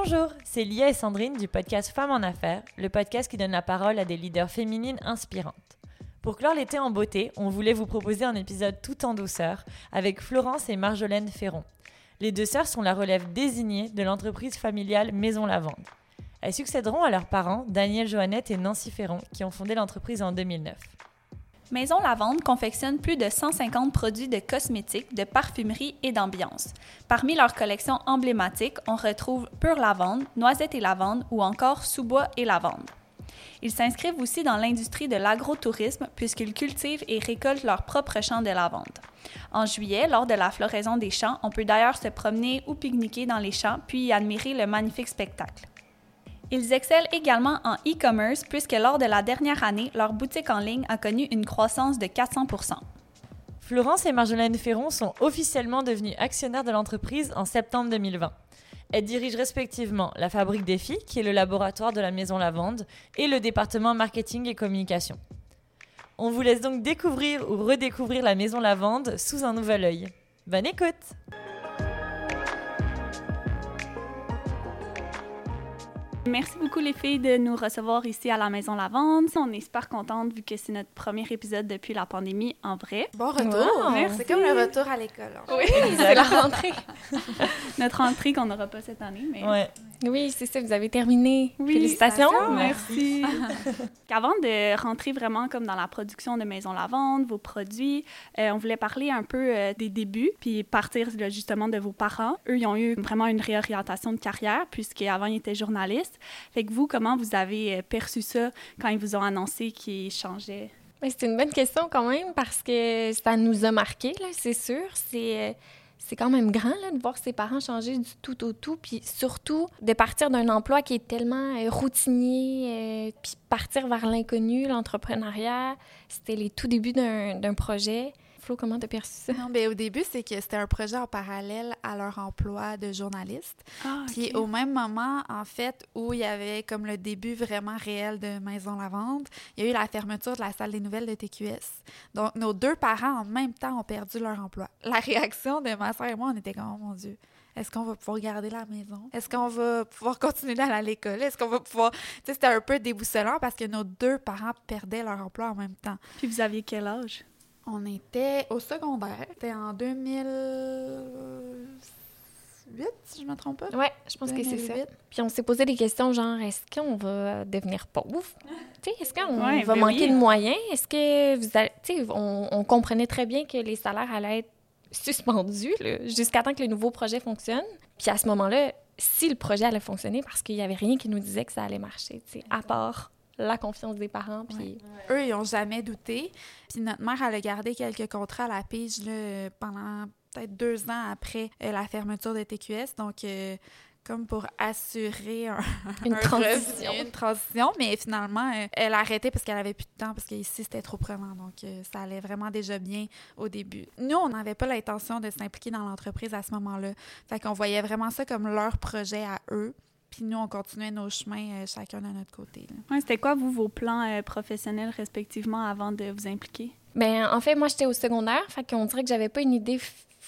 Bonjour, c'est Lia et Sandrine du podcast Femmes en Affaires, le podcast qui donne la parole à des leaders féminines inspirantes. Pour clore l'été en beauté, on voulait vous proposer un épisode tout en douceur avec Florence et Marjolaine Ferron. Les deux sœurs sont la relève désignée de l'entreprise familiale Maison Lavande. Elles succéderont à leurs parents, Daniel Joannette et Nancy Ferron, qui ont fondé l'entreprise en 2009. Maison Lavande confectionne plus de 150 produits de cosmétiques, de parfumerie et d'ambiance. Parmi leurs collections emblématiques, on retrouve Pure Lavande, Noisette et Lavande ou encore Sous-bois et Lavande. Ils s'inscrivent aussi dans l'industrie de l'agrotourisme puisqu'ils cultivent et récoltent leurs propres champs de lavande. En juillet, lors de la floraison des champs, on peut d'ailleurs se promener ou pique-niquer dans les champs puis y admirer le magnifique spectacle. Ils excellent également en e-commerce puisque lors de la dernière année, leur boutique en ligne a connu une croissance de 400% Florence et Marjolaine Ferron sont officiellement devenues actionnaires de l'entreprise en septembre 2020. Elles dirigent respectivement la Fabrique des Filles, qui est le laboratoire de la Maison Lavande, et le département marketing et communication. On vous laisse donc découvrir ou redécouvrir la Maison Lavande sous un nouvel œil. Bonne écoute! Merci beaucoup les filles de nous recevoir ici à la Maison Lavande. On est super contente vu que c'est notre premier épisode depuis la pandémie en vrai. Bon retour. C'est comme le retour à l'école. hein. Oui, c'est la rentrée. notre rentrée qu'on n'aura pas cette année, mais Ouais. Oui, c'est ça, vous avez terminé. Oui, Félicitations. Merci. Avant de rentrer vraiment comme dans la production de Maison Lavande, vos produits, euh, on voulait parler un peu euh, des débuts, puis partir là, justement de vos parents. Eux, ils ont eu vraiment une réorientation de carrière, puisqu'avant, ils étaient journalistes. Fait que vous, comment vous avez euh, perçu ça quand ils vous ont annoncé qu'ils changeaient? C'est une bonne question quand même parce que ça nous a marqué, là, c'est sûr. C'est, euh, c'est quand même grand là, de voir ses parents changer du tout au tout, puis surtout de partir d'un emploi qui est tellement euh, routinier, euh, puis partir vers l'inconnu, l'entrepreneuriat. C'était les tout débuts d'un, d'un projet. Flo, comment t'as perçu ça? Non, ben, au début, c'est que c'était un projet en parallèle à leur emploi de journaliste. Ah, Puis au même moment, en fait, où il y avait comme le début vraiment réel de Maison Lavande, il y a eu la fermeture de la salle des nouvelles de TQS. Donc, nos deux parents, en même temps, ont perdu leur emploi. La réaction de ma soeur et moi, on était comme, oh mon Dieu, est-ce qu'on va pouvoir garder la maison? Est-ce qu'on va pouvoir continuer d'aller à l'école? Est-ce qu'on va pouvoir... Tu sais, c'était un peu déboussolant parce que nos deux parents perdaient leur emploi en même temps. Puis vous aviez quel âge? On était au secondaire. C'était en 2008, si je ne me trompe pas. Ouais, je pense que c'est ça. 2008. Puis on s'est posé des questions genre est-ce qu'on va devenir pauvre? Tu sais, est-ce qu'on Ouais, va ben manquer oui. de moyens? Est-ce que vous allez tu sais on, on comprenait très bien que les salaires allaient être suspendus jusqu'à temps que le nouveau projet fonctionne. Puis à ce moment-là, si le projet allait fonctionner parce qu'il y avait rien qui nous disait que ça allait marcher, tu sais, à part la confiance des parents puis Eux, ils n'ont jamais douté. Puis notre mère, elle a gardé quelques contrats à la pige là, pendant peut-être deux ans après euh, la fermeture de TQS. Donc, euh, comme pour assurer un, Une un transition. revenu, une transition. Mais finalement, euh, elle a arrêté parce qu'elle avait plus de temps, parce qu'ici, c'était trop prenant. Donc, euh, ça allait vraiment déjà bien au début. Nous, on n'avait pas l'intention de s'impliquer dans l'entreprise à ce moment-là. Fait qu'on voyait vraiment ça comme leur projet à eux. Puis nous, on continuait nos chemins, euh, chacun de notre côté. Ouais, C'était quoi, vous, vos plans euh, professionnels respectivement avant de vous impliquer? Ben, en fait, moi, j'étais au secondaire, fait qu'on dirait que j'avais pas une idée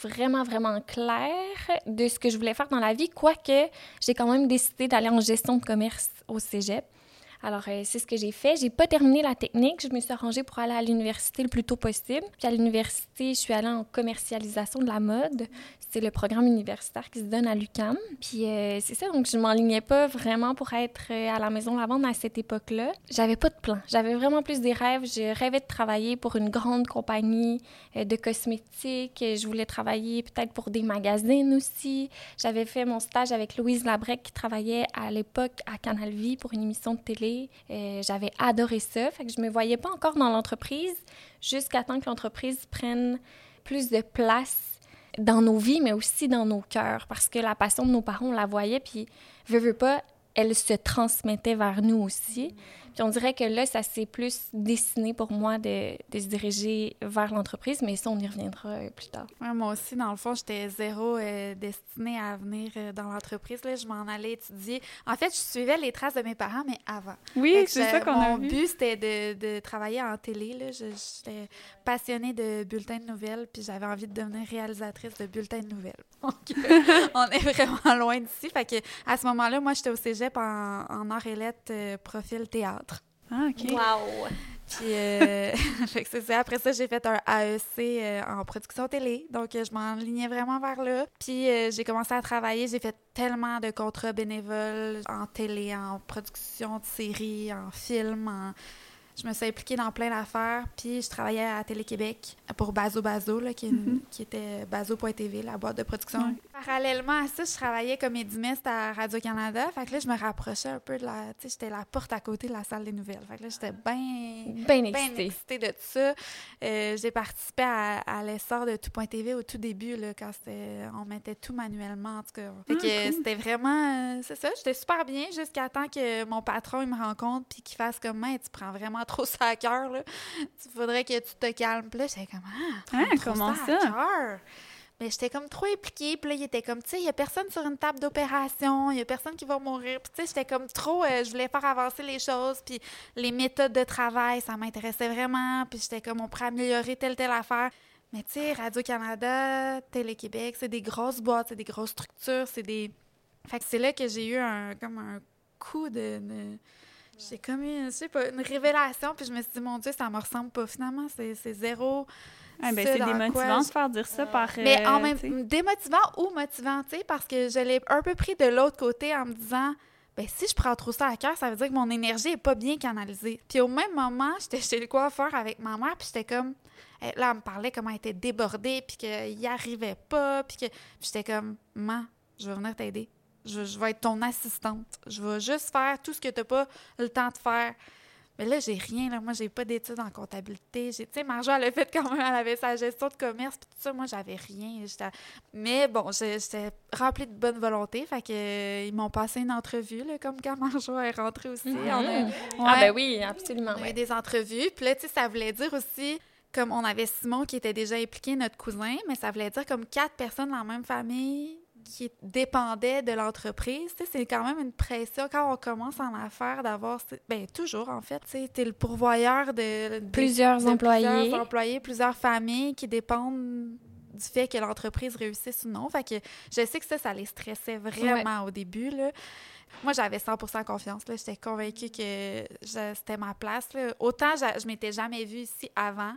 vraiment, vraiment claire de ce que je voulais faire dans la vie, quoique j'ai quand même décidé d'aller en gestion de commerce au cégep. Alors, euh, c'est ce que j'ai fait. J'ai pas terminé la technique. Je me suis arrangée pour aller à l'université le plus tôt possible. Puis à l'université, je suis allée en commercialisation de la mode. C'est le programme universitaire qui se donne à l'UCAM. Puis euh, c'est ça, donc je m'enlignais pas vraiment pour être euh, à la maison de la vente à cette époque-là. J'avais pas de plan. J'avais vraiment plus des rêves. Je rêvais de travailler pour une grande compagnie de cosmétiques. Je voulais travailler peut-être pour des magazines aussi. J'avais fait mon stage avec Louise Labrec qui travaillait à l'époque à Canal Vie pour une émission de télé. Euh, J'avais adoré ça. Fait que je me voyais pas encore dans l'entreprise jusqu'à temps que l'entreprise prenne plus de place dans nos vies, mais aussi dans nos cœurs. Parce que la passion de nos parents, on la voyait, puis veux, veux pas, elle se transmettait vers nous aussi. Puis on dirait que là, ça s'est plus dessiné pour moi de, de se diriger vers l'entreprise, mais ça, on y reviendra euh, plus tard. Ouais, moi aussi, dans le fond, j'étais zéro euh, destinée à venir euh, dans l'entreprise. Là, je m'en allais étudier. En fait, je suivais les traces de mes parents, mais avant. Oui, c'est ça qu'on a Mon but, c'était de, de travailler en télé. là. Je- J'étais passionnée de bulletins de nouvelles, puis j'avais envie de devenir réalisatrice de bulletins de nouvelles. Donc, on est vraiment loin d'ici. Fait que à ce moment-là, moi, j'étais au cégep en, en arts et lettres, euh, profil théâtre. Ah, OK. Wow! Puis, euh, fait que c'est ça. Après ça, j'ai fait un AEC euh, en production télé. Donc, euh, je m'enlignais vraiment vers là. Puis, euh, j'ai commencé à travailler. J'ai fait tellement de contrats bénévoles en télé, en production de séries, en film. en- Je me suis impliquée dans plein d'affaires. Puis, je travaillais à Télé-Québec pour Bazo Bazo, là, qui, Mhm. qui était Bazo.tv, la boîte de production. Parallèlement à ça, je travaillais comme édimiste à Radio-Canada. Fait que là, je me rapprochais un peu de la... Tu sais, j'étais la porte à côté de la salle des nouvelles. Fait que là, j'étais bien Bien excitée. excitée de ça. Euh, j'ai participé à, à l'essor de Tout.tv au tout début, là, quand on mettait tout manuellement, en tout cas. Fait que Ah, cool. c'était vraiment... euh, c'est ça, j'étais super bien jusqu'à temps que mon patron il me rencontre puis qu'il fasse comme « Hey, tu prends vraiment trop ça à cœur, là. Il faudrait que tu te calmes. » Puis là, j'étais comme « Ah, Hein, comment ça? à cœur. Mais j'étais comme trop impliquée. Puis là, il était comme, tu sais, il y a personne sur une table d'opération, il y a personne qui va mourir. Puis tu sais, j'étais comme trop, euh, je voulais faire avancer les choses. Puis les méthodes de travail, ça m'intéressait vraiment. Puis j'étais comme, on pourrait améliorer telle, telle affaire. Mais tu sais, Radio-Canada, Télé-Québec, c'est des grosses boîtes, c'est des grosses structures, c'est des... Fait que c'est là que j'ai eu un, comme un coup de... de- J'ai comme eu, je sais pas, une révélation, puis je me suis dit, mon Dieu, ça me ressemble pas. Finalement, c'est c'est zéro. Ah, ben, ce c'est quoi démotivant de je- faire dire ça par. mais en euh, même démotivant ou motivant, tu sais, parce que je l'ai un peu pris de l'autre côté en me disant, ben si je prends trop ça à cœur, ça veut dire que mon énergie est pas bien canalisée. Puis au même moment, j'étais chez le coiffeur avec ma mère, puis j'étais comme, elle- là, elle me parlait comment elle était débordée, puis qu'il n'y arrivait pas, puis que puis j'étais comme, maman, je vais venir t'aider. Je, je vais être ton assistante. Je vais juste faire tout ce que tu n'as pas le temps de faire. Mais là, j'ai rien. Là. Moi, j'ai pas d'études en comptabilité. Tu sais, Marjo, elle a fait quand même, elle avait sa gestion de commerce, puis tout ça. Moi, j'avais rien. Mais bon, j'étais remplie de bonne volonté. Fait que, euh, ils m'ont passé une entrevue, là, comme quand Marjo est rentrée aussi. A- Mhm. Ah, ben oui, absolument. on a eu ouais. des entrevues. Puis là, tu sais, ça voulait dire aussi, comme on avait Simon qui était déjà impliqué, notre cousin, mais ça voulait dire comme quatre personnes dans la même famille qui dépendaient de l'entreprise. Tu sais, c'est quand même une pression quand on commence en affaires d'avoir, ben toujours en fait, tu sais, t'es le pourvoyeur de, de- Plusieurs de employés. plusieurs employés, plusieurs familles qui dépendent du fait que l'entreprise réussisse ou non. Fait que je sais que ça, ça les stressait vraiment au début, là. Moi, j'avais 100% confiance. là. J'étais convaincue que c'était ma place. là. Autant je, je m'étais jamais vue ici avant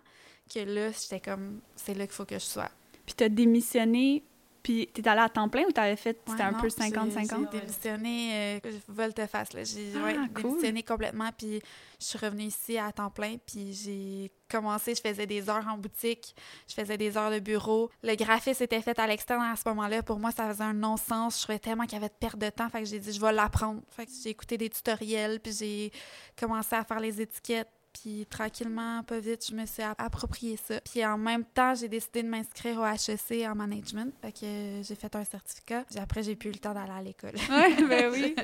que là, j'étais comme, c'est là qu'il faut que je sois. Puis t'as démissionné, puis t'es allé à temps plein ou t'avais fait, c'était Ouais, un non, peu j'ai- 50-50? J'ai démissionné, euh, volte-face. là. J'ai Ah, ouais, cool. démissionné complètement, puis je suis revenue ici à temps plein, puis j'ai commencé, je faisais des heures en boutique, je faisais des heures de bureau. Le graphisme était fait à l'externe à ce moment-là. Pour moi, ça faisait un non-sens. Je trouvais tellement qu'il y avait de perte de temps, fait que j'ai dit, je vais l'apprendre. Fait que j'ai écouté des tutoriels, puis j'ai commencé à faire les étiquettes. Puis tranquillement, pas vite, je me suis app- approprié ça. Puis en même temps, j'ai décidé de m'inscrire au HEC en management. Fait que euh, j'ai fait un certificat. Puis après, j'ai plus eu le temps d'aller à l'école. Ouais, ben oui.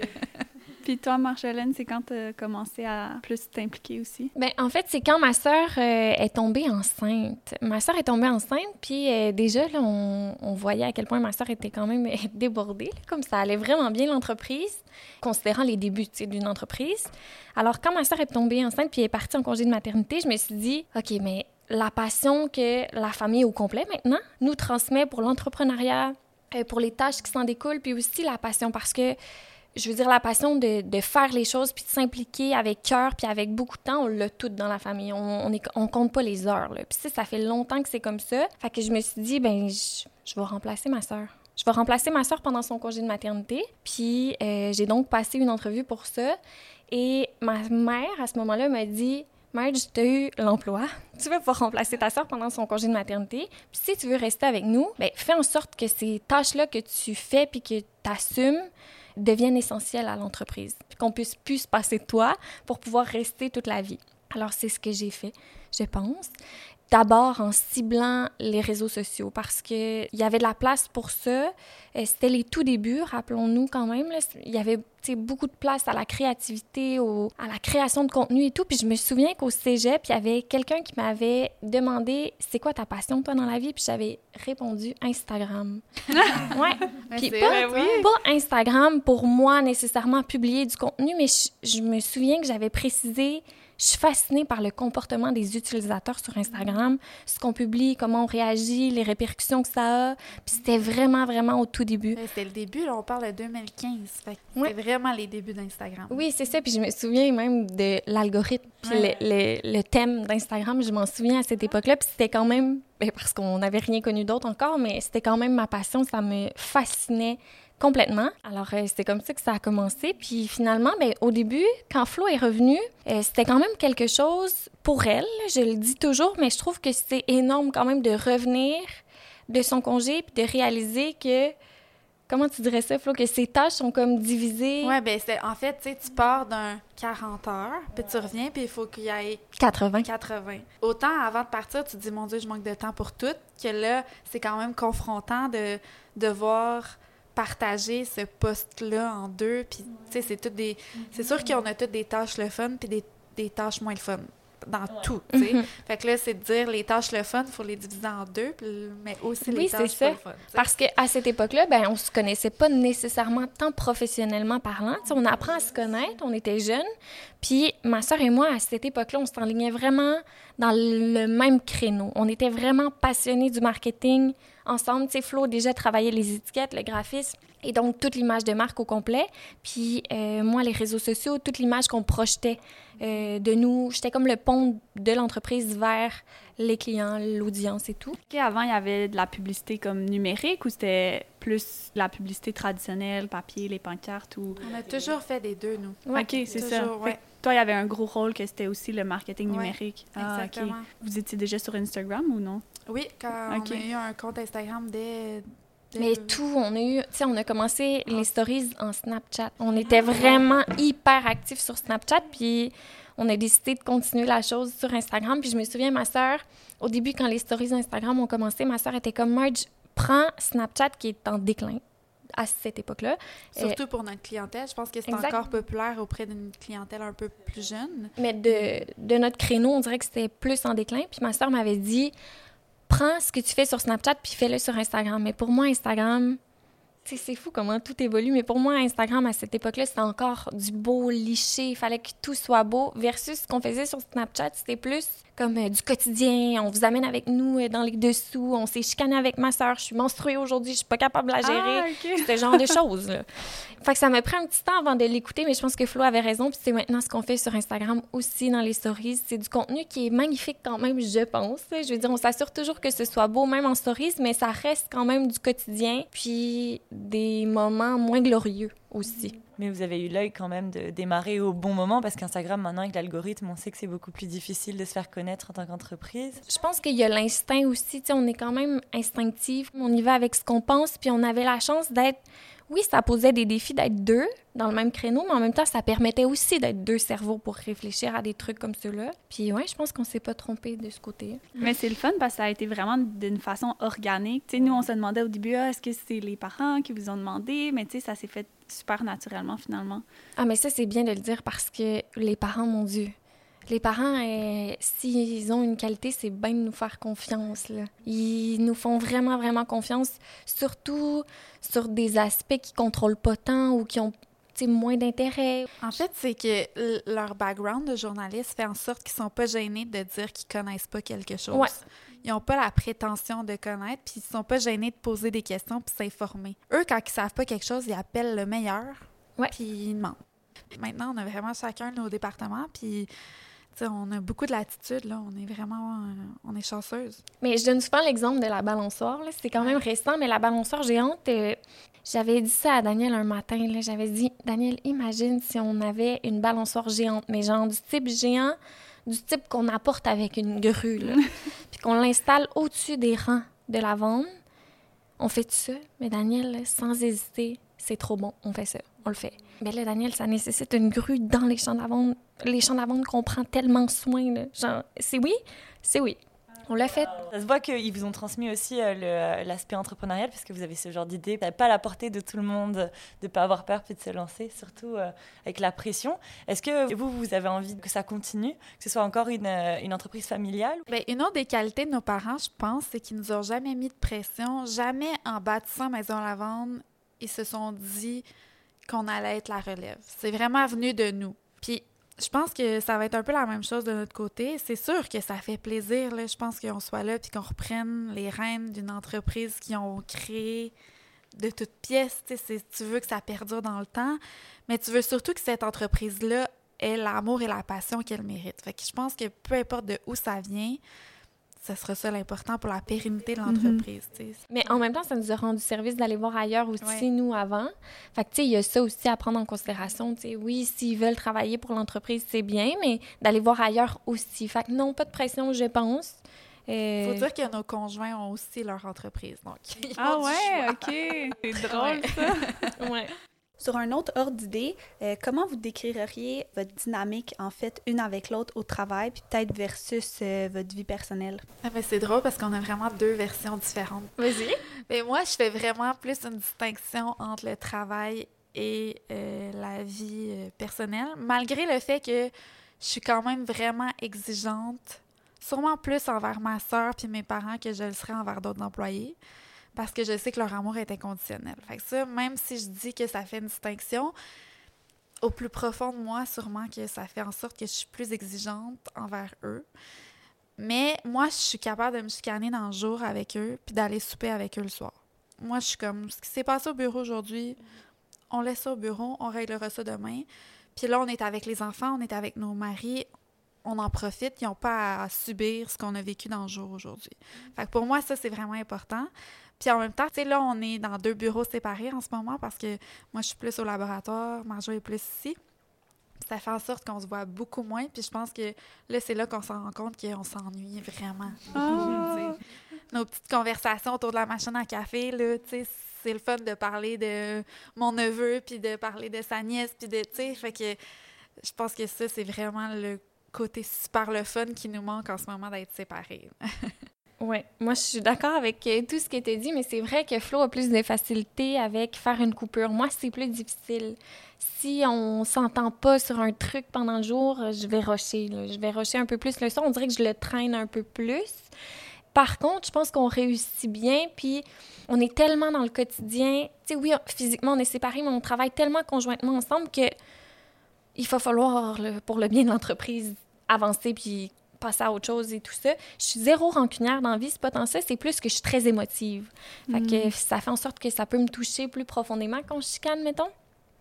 Puis toi, Marjolaine, c'est quand t'as commencé à plus t'impliquer aussi? Ben, en fait, c'est quand ma sœur euh, est tombée enceinte. Ma sœur est tombée enceinte, puis euh, déjà, là, on, voyait à quel point ma sœur était quand même euh, débordée, comme ça allait vraiment bien l'entreprise, considérant les débuts tu d'une entreprise. Alors, quand ma sœur est tombée enceinte, puis est partie en congé de maternité, je me suis dit, OK, mais la passion que la famille au complet maintenant nous transmet pour l'entrepreneuriat, pour les tâches qui s'en découlent, puis aussi la passion parce que je veux dire, la passion de, de faire les choses puis de s'impliquer avec cœur puis avec beaucoup de temps, on l'a toute dans la famille. On, on compte pas les heures. Là. Puis ça, ça fait longtemps que c'est comme ça. Fait que je me suis dit, ben, je, je vais remplacer ma sœur. Je vais remplacer ma sœur pendant son congé de maternité. Puis euh, j'ai donc passé une entrevue pour ça. Et ma mère, à ce moment-là, m'a dit Marge, tu as eu l'emploi. Tu vas pouvoir remplacer ta sœur pendant son congé de maternité. Puis si tu veux rester avec nous, ben, fais en sorte que ces tâches-là que tu fais puis que tu assumes deviennent essentielles à l'entreprise. Qu'on puisse plus se passer de toi pour pouvoir rester toute la vie. Alors, c'est ce que j'ai fait, je pense. D'abord en ciblant les réseaux sociaux parce qu'il y avait de la place pour ça. Euh, C'était les tout débuts, rappelons-nous quand même. Il y avait beaucoup de place à la créativité, au- à la création de contenu et tout. Puis je me souviens qu'au cégep, il y avait quelqu'un qui m'avait demandé C'est quoi ta passion, toi, dans la vie? Puis j'avais répondu Instagram. ouais. Puis pas, vrai, pas Instagram pour moi nécessairement publier du contenu, mais je, je me souviens que j'avais précisé, je suis fascinée par le comportement des utilisateurs sur Instagram, ce qu'on publie, comment on réagit, les répercussions que ça a. Puis c'était vraiment, vraiment au tout début. C'était le début, là, on parle de 2015. Fait que Ouais. C'était vraiment les débuts d'Instagram. Oui, c'est ça. Puis je me souviens même de l'algorithme, puis Ouais. le, le- le thème d'Instagram. Je m'en souviens à cette époque-là. Puis c'était quand même, ben, parce qu'on n'avait rien connu d'autre encore, mais c'était quand même ma passion. Ça me fascinait complètement. Alors, euh, c'était comme ça que ça a commencé. Puis finalement, ben, au début, quand Flo est revenue, euh, c'était quand même quelque chose pour elle. Je le dis toujours, mais je trouve que c'est énorme quand même de revenir de son congé puis de réaliser que, comment tu dirais ça, Flo, que ses tâches sont comme divisées Ouais, ben c'est en fait, tu sais, tu pars d'un 40 heures, puis tu reviens, puis il faut qu'il y ait 80. 80. Autant avant de partir, tu te dis, mon Dieu, je manque de temps pour tout, que là, c'est quand même confrontant de devoir partager ce poste-là en deux. Puis, tu sais, c'est toutes des. C'est sûr qu'on a toutes des tâches le fun, puis des, des tâches moins le fun. Dans tout, tu sais. Mhm. Fait que là, c'est de dire les tâches le fun, il faut les diviser en deux, mais aussi Oui, les c'est tâches ça. pas le fun. tu sais. Parce qu'à cette époque-là, ben, on se connaissait pas nécessairement tant professionnellement parlant. On apprend à se connaître, on était jeunes. Puis ma soeur et moi, à cette époque-là, on s'enlignait vraiment dans le même créneau. On était vraiment passionnés du marketing ensemble. Tu sais, Flo déjà travaillait les étiquettes, le graphisme et donc toute l'image de marque au complet. Puis euh, moi, les réseaux sociaux, toute l'image qu'on projetait euh, de nous. J'étais comme le pont de l'entreprise vers les clients, l'audience et tout. Avant, il y avait de la publicité comme numérique ou c'était plus la publicité traditionnelle, papier, les pancartes ou... On a toujours fait des deux, nous. Ouais, OK, c'est ça. ouais. Toi, il y avait un gros rôle que c'était aussi le marketing Ouais, numérique. Ah. Exactement. Vous étiez déjà sur Instagram ou non? Oui, quand on a eu un compte Instagram dès. Mais le- tout, on a eu, tu sais, on a commencé les stories en Snapchat. On était vraiment hyper actifs sur Snapchat, puis on a décidé de continuer la chose sur Instagram. Puis je me souviens, ma sœur, au début, quand les stories Instagram ont commencé, ma sœur était comme Marge, prends Snapchat qui est en déclin à cette époque-là. Surtout pour notre clientèle. Je pense que c'est encore populaire auprès d'une clientèle un peu plus jeune. Mais de, de notre créneau, on dirait que c'était plus en déclin. Puis ma sœur m'avait dit prends ce que tu fais sur Snapchat puis fais-le sur Instagram. Mais pour moi, Instagram, c'est fou comment tout évolue. Mais pour moi, Instagram, à cette époque-là, c'était encore du beau liché. Il fallait que tout soit beau. Versus ce qu'on faisait sur Snapchat, c'était plus comme euh, du quotidien. On vous amène avec nous euh, dans les dessous. On s'est chicané avec ma sœur. Je suis menstruée aujourd'hui. Je suis pas capable de la gérer. Ah. Ce genre de choses. Là. Fait que ça m'a pris un petit temps avant de l'écouter, mais je pense que Flo avait raison. Puis c'est maintenant ce qu'on fait sur Instagram aussi dans les stories. C'est du contenu qui est magnifique quand même, je pense. Je veux dire, on s'assure toujours que ce soit beau, même en stories, mais ça reste quand même du quotidien. Puis des moments moins glorieux aussi. Mais vous avez eu l'œil quand même de démarrer au bon moment parce qu'Instagram, maintenant, avec l'algorithme, on sait que c'est beaucoup plus difficile de se faire connaître en tant qu'entreprise. Je pense qu'il y a l'instinct aussi. On est quand même instinctif. On y va avec ce qu'on pense. Puis on avait la chance d'être. Oui, ça posait des défis d'être deux dans le même créneau, mais en même temps, ça permettait aussi d'être deux cerveaux pour réfléchir à des trucs comme ceux-là. Puis ouais, je pense qu'on s'est pas trompé de ce côté. Mais c'est le fun parce que ça a été vraiment d'une façon organique. Tu sais, nous, on se demandait au début, ah, est-ce que c'est les parents qui vous ont demandé? Mais tu sais, ça s'est fait super naturellement finalement. Ah, mais ça, c'est bien de le dire parce que les parents, mon Dieu. Les parents, euh, s'ils ont une qualité, c'est bien de nous faire confiance. Là. Ils nous font vraiment, vraiment confiance, surtout sur des aspects qu'ils contrôlent pas tant ou qui ont moins d'intérêt. En fait, c'est que leur background de journaliste fait en sorte qu'ils sont pas gênés de dire qu'ils connaissent pas quelque chose. Ouais. Ils ont pas la prétention de connaître, puis ils sont pas gênés de poser des questions puis s'informer. Eux, quand ils savent pas quelque chose, ils appellent le meilleur, puis ils demandent. Maintenant, on a vraiment chacun nos départements, puis on a beaucoup de latitude, là. On est vraiment... euh, on est chanceuse. Mais je donne souvent l'exemple de la balançoire. là. C'est quand même récent, mais la balançoire géante, euh, j'avais dit ça à Daniel un matin. là. J'avais dit, Daniel, imagine si on avait une balançoire géante, mais genre du type géant, du type qu'on apporte avec une grue, là. puis qu'on l'installe au-dessus des rangs de la vente. On fait ça, mais Daniel, là, sans hésiter, c'est trop bon, on fait ça, on le fait. Mais là, Daniel, ça nécessite une grue dans les champs de lavande. Les champs de lavande qu'on prend tellement soin, là. Genre, c'est oui, c'est oui. On l'a fait. Ça se voit qu'ils vous ont transmis aussi euh, euh, l'aspect entrepreneurial, puisque vous avez ce genre d'idée. Vous n'avez pas la portée de tout le monde, de ne pas avoir peur puis de se lancer, surtout euh, avec la pression. Est-ce que vous, vous avez envie que ça continue, que ce soit encore une, une entreprise familiale? Ben, une autre des qualités de nos parents, je pense, c'est qu'ils nous ont jamais mis de pression. Jamais en bâtissant Maison Lavande, ils se sont dit qu'on allait être la relève. C'est vraiment venu de nous. Puis je pense que ça va être un peu la même chose de notre côté. C'est sûr que ça fait plaisir, là. Je pense qu'on soit là puis qu'on reprenne les rênes d'une entreprise qu'ils ont créée de toutes pièces. Tu veux que ça perdure dans le temps, mais tu veux surtout que cette entreprise-là ait l'amour et la passion qu'elle mérite. Fait que je pense que peu importe de où ça vient, ce sera ça l'important pour la pérennité de l'entreprise. tu sais. Mais en même temps, ça nous a rendu service d'aller voir ailleurs aussi, Ouais. nous, avant. Fait que, tu sais, il y a ça aussi à prendre en considération. Tu sais, oui, s'ils veulent travailler pour l'entreprise, c'est bien, mais d'aller voir ailleurs aussi. Fait que non, pas de pression, je pense. Euh, faut dire que nos conjoints ont aussi leur entreprise. Donc, ils Ah ont du ouais, choix. OK. C'est drôle, ça. ouais. Sur un autre ordre d'idée, euh, comment vous décririez votre dynamique, en fait, une avec l'autre au travail, puis peut-être versus euh, votre vie personnelle? Ah, mais c'est drôle parce qu'on a vraiment deux versions différentes. Vas-y. Mais moi, je fais vraiment plus une distinction entre le travail et euh, la vie personnelle, malgré le fait que je suis quand même vraiment exigeante, sûrement plus envers ma sœur puis mes parents que je le serais envers d'autres employés, parce que je sais que leur amour est inconditionnel. Fait que ça, même si je dis que ça fait une distinction, au plus profond de moi, sûrement que ça fait en sorte que je suis plus exigeante envers eux. Mais moi, je suis capable de me chicaner dans le jour avec eux puis d'aller souper avec eux le soir. Moi, je suis comme, ce qui s'est passé au bureau aujourd'hui, on laisse ça au bureau, on réglera ça demain. Puis là, on est avec les enfants, on est avec nos maris, on en profite, ils n'ont pas à subir ce qu'on a vécu dans le jour aujourd'hui. Fait que pour moi, ça, c'est vraiment important. Puis en même temps, tu sais, là, on est dans deux bureaux séparés en ce moment parce que moi, je suis plus au laboratoire, Marjo est plus ici. Ça fait en sorte qu'on se voit beaucoup moins. Puis je pense que là, c'est là qu'on s'en rend compte qu'on s'ennuie vraiment. Ah. Nos petites conversations autour de la machine à café, là, tu sais, c'est le fun de parler de mon neveu, puis de parler de sa nièce, puis de, tu sais, fait que je pense que ça, c'est vraiment le côté super le fun qui nous manque en ce moment d'être séparés. Oui, moi je suis d'accord avec euh, tout ce qui était dit, mais c'est vrai que Flo a plus de facilité avec faire une coupure. Moi, c'est plus difficile. Si on s'entend pas sur un truc pendant le jour, euh, je vais rusher. là. Je vais rusher un peu plus le son. On dirait que je le traîne un peu plus. Par contre, je pense qu'on réussit bien, puis on est tellement dans le quotidien. Tu sais, oui, physiquement, on est séparés, mais on travaille tellement conjointement ensemble que il va falloir, pour le bien de l'entreprise, avancer puis passer à autre chose et tout ça. Je suis zéro rancunière dans la vie, c'est pas tant ça, c'est plus que je suis très émotive. Fait que ça fait en sorte que ça peut me toucher plus profondément quand je chicane, mettons.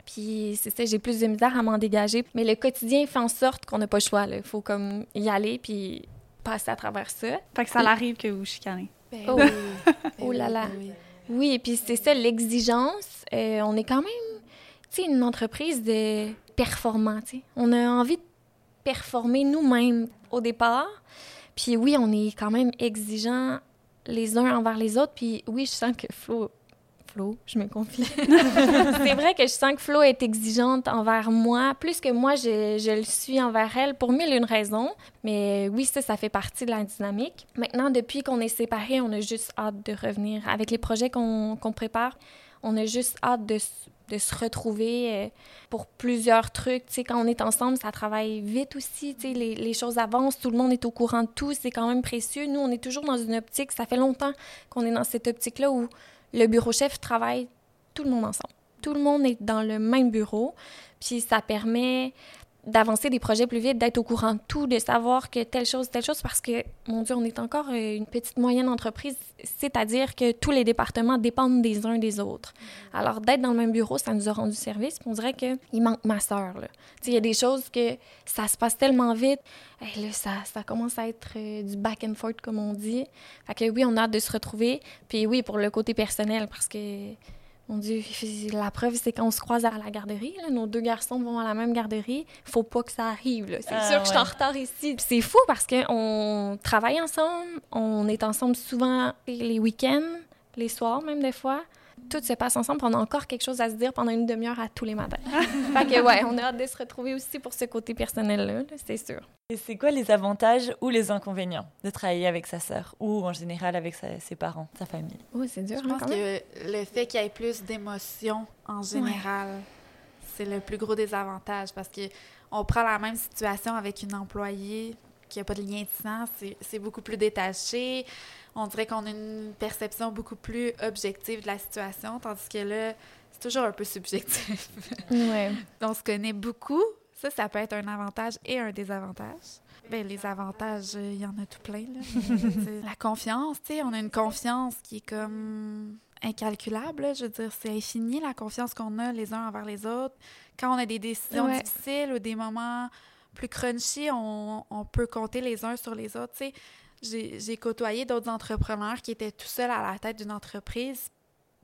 Puis c'est ça, j'ai plus de misère à m'en dégager. Mais le quotidien fait en sorte qu'on n'a pas le choix. Il faut comme y aller puis passer à travers ça. Fait que ça l'arrive que vous chicanez. Oh. Ben Oh là là. Oui, et puis c'est ça, l'exigence. Euh, on est quand même, tu sais, une entreprise de performants, tu sais. On a envie de performer nous-mêmes au départ. Puis oui, on est quand même exigeants les uns envers les autres. Puis oui, je sens que Flo... Flo, je me confie. c'est vrai que je sens que Flo est exigeante envers moi, plus que moi, je, je le suis envers elle, pour mille et une raisons. Mais oui, ça, ça fait partie de la dynamique. Maintenant, depuis qu'on est séparés, on a juste hâte de revenir. Avec les projets qu'on qu'on prépare, on a juste hâte de, de se retrouver euh, pour plusieurs trucs. Tu quand on est ensemble, ça travaille vite aussi. Les, les choses avancent, tout le monde est au courant de tout. C'est quand même précieux. Nous, on est toujours dans une optique. Ça fait longtemps qu'on est dans cette optique-là où le bureau chef travaille tout le monde ensemble. Tout le monde est dans le même bureau. Puis ça permet d'avancer des projets plus vite, d'être au courant de tout, de savoir que telle chose, telle chose, parce que, mon Dieu, on est encore euh, une petite moyenne entreprise, c'est-à-dire que tous les départements dépendent des uns des autres. Alors, d'être dans le même bureau, ça nous a rendu service, puis on dirait qu'il manque ma sœur, il y a des choses que ça se passe tellement vite, et là, ça, ça commence à être euh, du back and forth, comme on dit. Fait que oui, on a hâte de se retrouver, puis oui, pour le côté personnel, parce que mon Dieu, la preuve, c'est quand on se croise à la garderie. là, nos deux garçons vont à la même garderie. Faut pas que ça arrive. C'est Ah, sûr que je suis en retard ici. C'est fou parce qu'on travaille ensemble. On est ensemble souvent les week-ends, les soirs même des fois. Tout se passe ensemble. On a encore quelque chose à se dire pendant une demi-heure à tous les matins. fait que, ouais, on a hâte de se retrouver aussi pour ce côté personnel-là, là, c'est sûr. Et c'est quoi les avantages ou les inconvénients de travailler avec sa sœur ou en général avec sa- ses parents, sa famille? Oui, c'est dur, Je hein, pense quand même. que le fait qu'il y ait plus d'émotions en général, c'est le plus gros désavantage parce que on prend la même situation avec une employée qui n'a pas de lien de sang, c'est- beaucoup plus détaché. On dirait qu'on a une perception beaucoup plus objective de la situation, tandis que là, c'est toujours un peu subjectif. Ouais. on se connaît beaucoup. Ça, ça peut être un avantage et un désavantage. Ben, les avantages, euh, il y en a tout plein. Là. Mais, c'est la confiance, tu sais, on a une confiance qui est comme incalculable. là. Je veux dire, c'est infini la confiance qu'on a les uns envers les autres. Quand on a des décisions Ouais. difficiles ou des moments plus crunchy, on, on peut compter les uns sur les autres. J'ai j'ai côtoyé d'autres entrepreneurs qui étaient tout seuls à la tête d'une entreprise,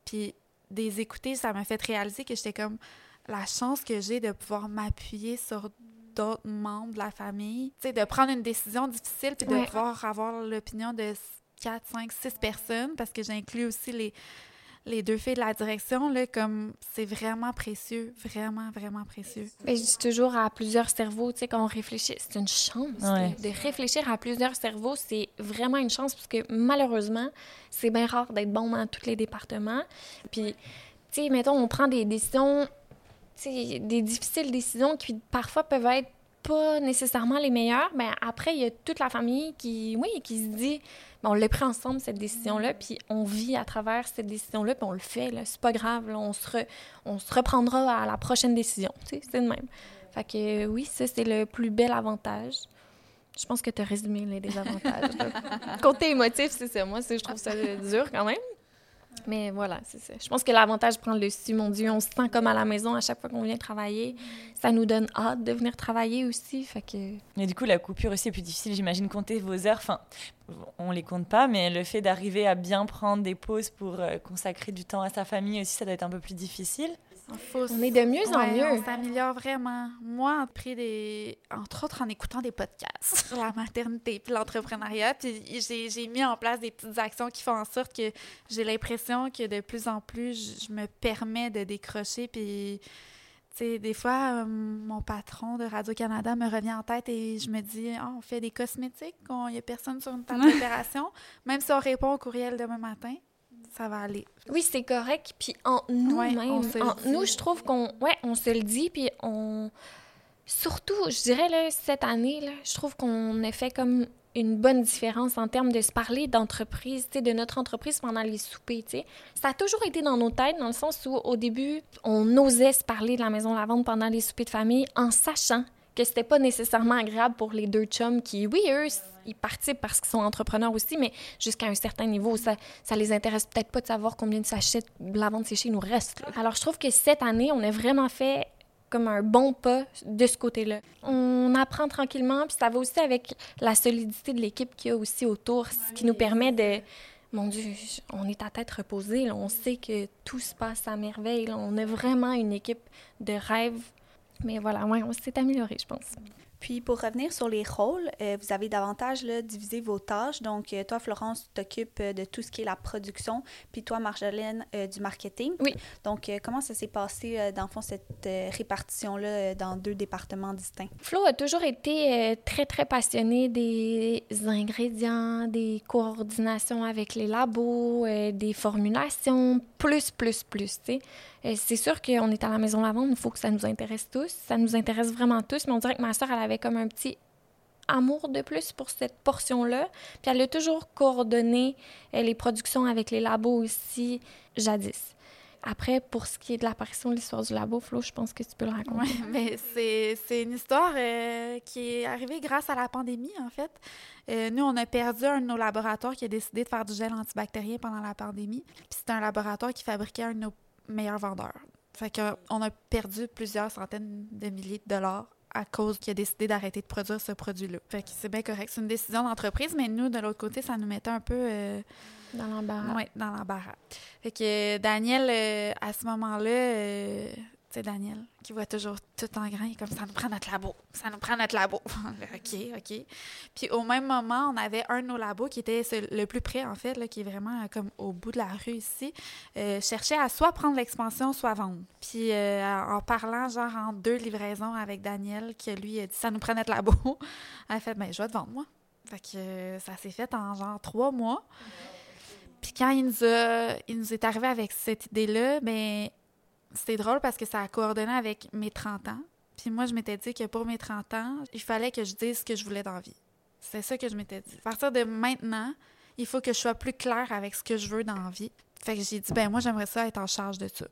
puis des écouter, ça m'a fait réaliser que j'étais comme la chance que j'ai de pouvoir m'appuyer sur d'autres membres de la famille, tu sais, de prendre une décision difficile puis de Ouais. pouvoir avoir l'opinion de 4, 5, 6 personnes parce que j'inclus aussi les, les deux filles de la direction, là, comme c'est vraiment précieux, vraiment, vraiment précieux. Ben, je dis toujours à plusieurs cerveaux, tu sais, quand on réfléchit, c'est une chance. Ouais. De réfléchir à plusieurs cerveaux, c'est vraiment une chance parce que malheureusement, c'est bien rare d'être bon dans tous les départements. Puis, tu sais, mettons, on prend des décisions, tu sais, des difficiles décisions qui parfois peuvent être pas nécessairement les meilleures, mais après, il y a toute la famille qui, oui, qui se dit, ben, on l'a pris ensemble, cette décision-là, puis on vit à travers cette décision-là, puis on le fait, là, c'est pas grave, là, on, se re- on se reprendra à la prochaine décision, tu sais, c'est de même. Fait que oui, ça, c'est le plus bel avantage. Je pense que tu as résumé les désavantages. Côté émotif, c'est ça. Moi, c'est- je trouve ça dur quand même. Mais voilà, c'est ça. Je pense que l'avantage prend le dessus. Mon Dieu, on se sent comme à la maison à chaque fois qu'on vient travailler. Ça nous donne hâte de venir travailler aussi. Fait que Mais du coup, la coupure aussi est plus difficile. J'imagine compter vos heures. Enfin, on les compte pas, mais le fait d'arriver à bien prendre des pauses pour euh, consacrer du temps à sa famille aussi, ça doit être un peu plus difficile. Faut on est de mieux en mieux. On s'améliore vraiment. Moi, j'ai pris des. Entre autres, en écoutant des podcasts sur la maternité puis l'entrepreneuriat. Puis j'ai mis en place des petites actions qui font en sorte que j'ai l'impression que de plus en plus, je, me permets de décrocher. Puis, des fois, euh, mon patron de Radio-Canada me revient en tête et je me dis, Ah, on fait des cosmétiques, il n'y a personne sur une table d'opération. Même si on répond au courriel demain matin, ça va aller. oui, c'est correct. Puis en nous-mêmes, en nous, je trouve qu'on ouais, on se le dit. Puis on. Surtout, je dirais, là, cette année, là, je trouve qu'on a fait comme une bonne différence en termes de se parler d'entreprise, de notre entreprise pendant les soupers, tu sais. Ça a toujours été dans nos têtes, dans le sens où, au début, on osait se parler de la maison Lavande pendant les soupers de famille en sachant que c'était pas nécessairement agréable pour les deux chums qui, oui, eux, ils participent parce qu'ils sont entrepreneurs aussi, mais jusqu'à un certain niveau, ça, ça les intéresse peut-être pas de savoir combien de sachets de lavande séchée nous reste. Alors, je trouve que cette année, on a vraiment fait comme un bon pas de ce côté-là. On apprend tranquillement, puis ça va aussi avec la solidité de l'équipe qu'il y a aussi autour, ce qui nous permet de... Mon Dieu, on est à tête reposée, on sait que tout se passe à merveille, on a vraiment une équipe de rêve. Mais voilà, ouais, on s'est amélioré, je pense. Puis pour revenir sur les rôles, euh, vous avez davantage là, divisé vos tâches. Donc euh, toi, Florence, tu t'occupes euh, de tout ce qui est la production, puis toi, Marjolaine, du marketing. Oui. Donc comment ça s'est passé, dans le fond, cette répartition-là dans deux départements distincts? Flo a toujours été très, très passionné des ingrédients, des coordinations avec les labos, des formulations, plus, plus, plus, tu sais. Euh, c'est sûr qu'on est à la Maison Lavande, il faut que ça nous intéresse tous. Ça nous intéresse vraiment tous, mais on dirait que ma soeur, elle avait comme un petit amour de plus pour cette portion-là. Puis elle a toujours coordonné euh, les productions avec les labos aussi, jadis. Après, pour ce qui est de l'apparition de l'histoire du labo, Flo, je pense que tu peux le raconter. Oui, mais c'est, c'est une histoire euh, qui est arrivée grâce à la pandémie, en fait. Nous, on a perdu un de nos laboratoires qui a décidé de faire du gel antibactérien pendant la pandémie. Puis c'était un laboratoire qui fabriquait un de nos meilleurs vendeurs. Fait qu'on a perdu plusieurs centaines de milliers de dollars à cause qu'il a décidé d'arrêter de produire ce produit-là. Fait que c'est bien correct. C'est une décision d'entreprise, mais nous, de l'autre côté, ça nous mettait un peu... euh, Dans l'embarras. oui, dans l'embarras. Fait que Daniel, euh, à ce moment-là, euh, sais, Daniel, qui voit toujours tout en grain, comme ça nous prend notre labo, ça nous prend notre labo. OK, OK. Puis au même moment, on avait un de nos labos qui était le plus près, en fait, là, qui est vraiment euh, comme au bout de la rue ici, euh, cherchait à soit prendre l'expansion, soit vendre. Puis euh, en parlant, genre, en deux livraisons avec Daniel, qui lui a dit ça nous prend notre labo, elle a fait, ben, je vais te vendre, moi. Fait que ça s'est fait en genre trois mois. Puis quand il nous, a, il nous est arrivé avec cette idée-là, ben c'était drôle parce que ça a coordonné avec mes 30 ans. Puis moi, je m'étais dit que pour mes 30 ans, il fallait que je dise ce que je voulais dans la vie. C'est ça que je m'étais dit. À partir de maintenant, il faut que je sois plus claire avec ce que je veux dans la vie. Fait que j'ai dit, ben moi, j'aimerais ça être en charge de ça.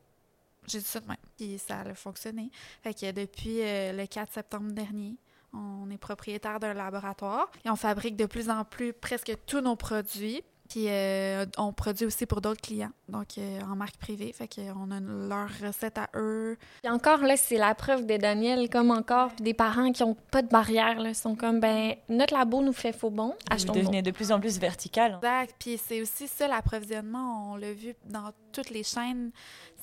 J'ai dit ça de même. Puis ça a fonctionné. Fait que depuis euh, le 4 septembre dernier, on est propriétaire d'un laboratoire et on fabrique de plus en plus presque tous nos produits. Puis euh, on produit aussi pour d'autres clients, donc euh, en marque privée. Fait qu'on a leur recette à eux. Et encore, là, c'est la preuve de Daniel, comme encore, des parents qui n'ont pas de barrière, là, sont comme, ben, notre labo nous fait faux bon, achetons Vous devenez de plus en plus vertical. Exact. Puis c'est aussi ça, l'approvisionnement. On l'a vu dans toutes les chaînes.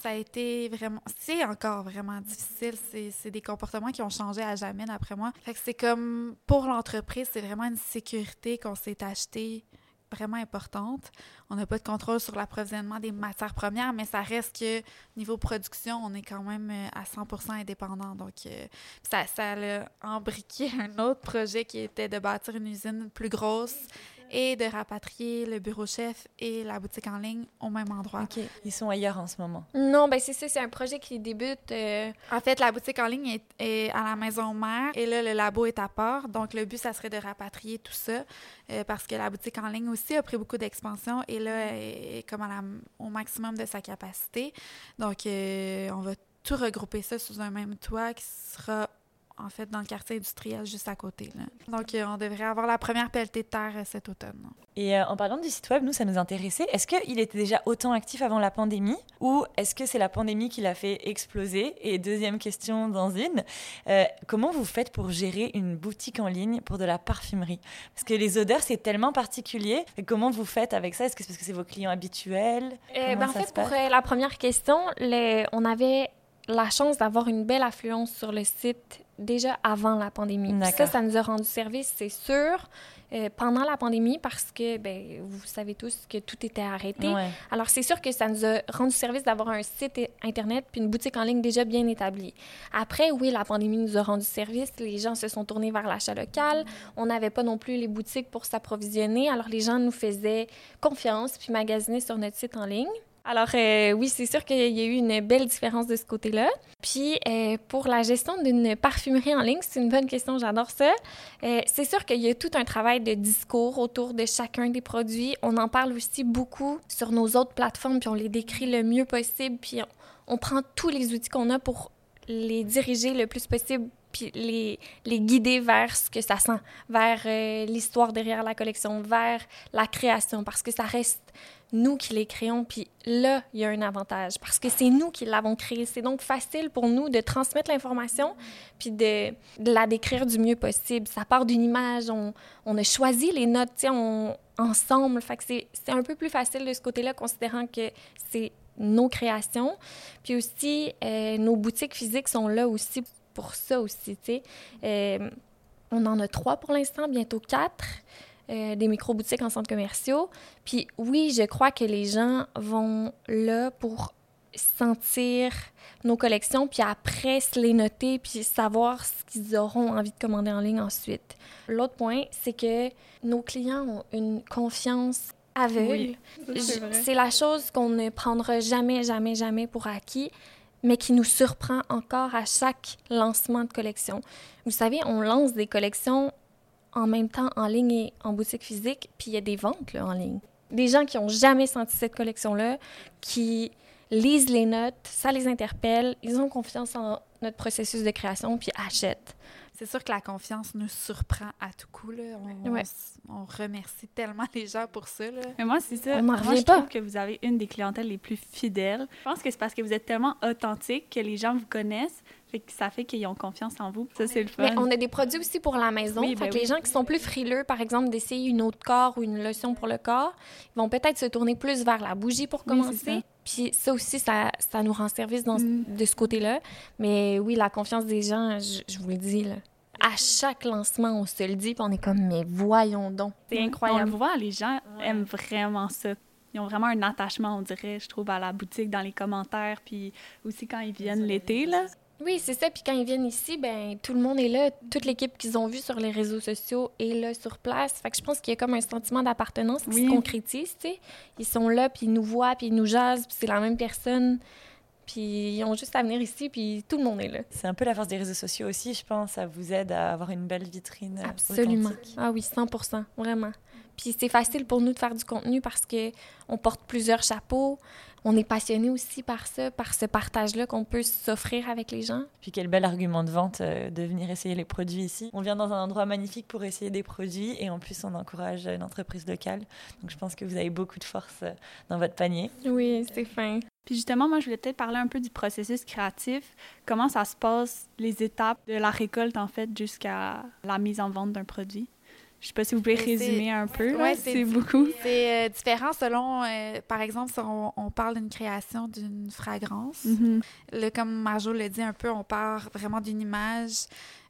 Ça a été vraiment. C'est encore vraiment difficile. C'est des comportements qui ont changé à jamais, d'après moi. Fait que c'est comme, pour l'entreprise, c'est vraiment une sécurité qu'on s'est acheté vraiment importante. On n'a pas de contrôle sur l'approvisionnement des matières premières, mais ça reste que niveau production, on est quand même euh, à 100 indépendant. Donc, euh, ça, ça a embriqué un autre projet qui était de bâtir une usine plus grosse et de rapatrier le bureau chef et la boutique en ligne au même endroit. OK. Ils sont ailleurs en ce moment. Non, ben c'est ça, c'est un projet qui débute. Euh, en fait, la boutique en ligne est, à la maison mère et là, le labo est à part. Donc, le but, ça serait de rapatrier tout ça euh, parce que la boutique en ligne aussi a pris beaucoup d'expansion et là, est comme au maximum de sa capacité. Donc, euh, on va tout regrouper ça sous un même toit qui sera en fait, dans le quartier industriel juste à côté. Donc, euh, on devrait avoir la première pelletée de terre euh, cet automne. Et euh, en parlant du site web, nous, ça nous intéressait. Est-ce qu'il était déjà autant actif avant la pandémie ou est-ce que c'est la pandémie qui l'a fait exploser? Et deuxième question d'Anzine, comment vous faites pour gérer une boutique en ligne pour de la parfumerie? Parce que les odeurs, c'est tellement particulier. comment vous faites avec ça? Est-ce que c'est parce que c'est vos clients habituels? Ben, En fait, pour la première question, les... on avait la chance d'avoir une belle affluence sur le site déjà avant la pandémie. Ça, ça nous a rendu service, c'est sûr, euh, pendant la pandémie parce que, ben, vous savez tous que tout était arrêté. Alors, c'est sûr que ça nous a rendu service d'avoir un site Internet puis une boutique en ligne déjà bien établie. Après, oui, la pandémie nous a rendu service. Les gens se sont tournés vers l'achat local. On n'avait pas non plus les boutiques pour s'approvisionner. Alors, les gens nous faisaient confiance puis magasinaient sur notre site en ligne. Alors euh, oui, c'est sûr qu'il y a eu une belle différence de ce côté-là. Puis euh, pour la gestion d'une parfumerie en ligne, c'est une bonne question, j'adore ça. Euh, c'est sûr qu'il y a tout un travail de discours autour de chacun des produits. On en parle aussi beaucoup sur nos autres plateformes, puis on les décrit le mieux possible, puis on, prend tous les outils qu'on a pour les diriger le plus possible puis les, les guider vers ce que ça sent, vers l'histoire derrière la collection, vers la création, parce que ça reste nous qui les créons. Puis là, il y a un avantage parce que c'est nous qui l'avons créé. C'est donc facile pour nous de transmettre l'information puis de, la décrire du mieux possible. Ça part d'une image. On, a choisi les notes on, ensemble. Fait c'est un peu plus facile de ce côté-là, considérant que c'est nos créations. Puis aussi, euh, nos boutiques physiques sont là aussi pour ça aussi. Euh, on en a trois pour l'instant, bientôt quatre. Euh, des micro-boutiques en centres commerciaux. Puis oui, je crois que les gens vont là pour sentir nos collections, puis après se les noter, puis savoir ce qu'ils auront envie de commander en ligne ensuite. L'autre point, c'est que nos clients ont une confiance aveugle. c'est la chose qu'on ne prendra jamais, jamais, jamais pour acquis mais qui nous surprend encore à chaque lancement de collection. Vous savez, on lance des collections en même temps en ligne et en boutique physique, puis il y a des ventes là, en ligne. Des gens qui n'ont jamais senti cette collection-là, qui lisent les notes, ça les interpelle, ils ont confiance en notre processus de création, puis achètent. C'est sûr que la confiance nous surprend à tout coup. Là. On, remercie tellement les gens pour ça. Là. Mais moi, c'est ça. On moi, je pas. trouve que vous avez une des clientèles les plus fidèles. Je pense que c'est parce que vous êtes tellement authentique que les gens vous connaissent. Fait que ça fait qu'ils ont confiance en vous. Ça, c'est le fun. Mais on a des produits aussi pour la maison. fait ben que les gens qui sont plus frileux, par exemple, d'essayer une autre corps ou une lotion pour le corps, ils vont peut-être se tourner plus vers la bougie pour commencer. Puis ça aussi, ça, ça nous rend service dans, Mm. de ce côté-là. Mais oui, la confiance des gens, je, je vous le dis, là, à chaque lancement, on se le dit, puis on est comme, mais voyons donc. C'est incroyable. On le voit, les gens aiment vraiment ça. Ils ont vraiment un attachement, on dirait, je trouve, à la boutique, dans les commentaires, puis aussi quand ils viennent l'été, là. Oui, c'est ça. Puis quand ils viennent ici, ben tout le monde est là. Toute l'équipe qu'ils ont vue sur les réseaux sociaux est là sur place. Fait que je pense qu'il y a comme un sentiment d'appartenance qui Oui. se concrétise, tu sais. Ils sont là, puis ils nous voient, puis ils nous jasent, puis c'est la même personne. Puis ils ont juste à venir ici, puis tout le monde est là. C'est un peu la force des réseaux sociaux aussi, je pense. Ça vous aide à avoir une belle vitrine. Absolument. authentique. Ah oui, 100% vraiment. Puis c'est facile pour nous de faire du contenu parce que on porte plusieurs chapeaux. On est passionné aussi par ça, par ce partage-là qu'on peut s'offrir avec les gens. Puis quel bel argument de vente euh, de venir essayer les produits ici. On vient dans un endroit magnifique pour essayer des produits et en plus on encourage euh, une entreprise locale. Donc je pense que vous avez beaucoup de force euh, dans votre panier. Oui, c'est fin. Puis justement, moi, je voulais peut-être parler un peu du processus créatif. Comment ça se passe, les étapes de la récolte, en fait, jusqu'à la mise en vente d'un produit? Je sais pas si vous pouvez résumer c'est- un peu. Ouais, c'est beaucoup. C'est euh, différent selon, euh, par exemple, si on, on parle d'une création d'une fragrance. Mhm. Là, comme Marjo le dit un peu, on part vraiment d'une image,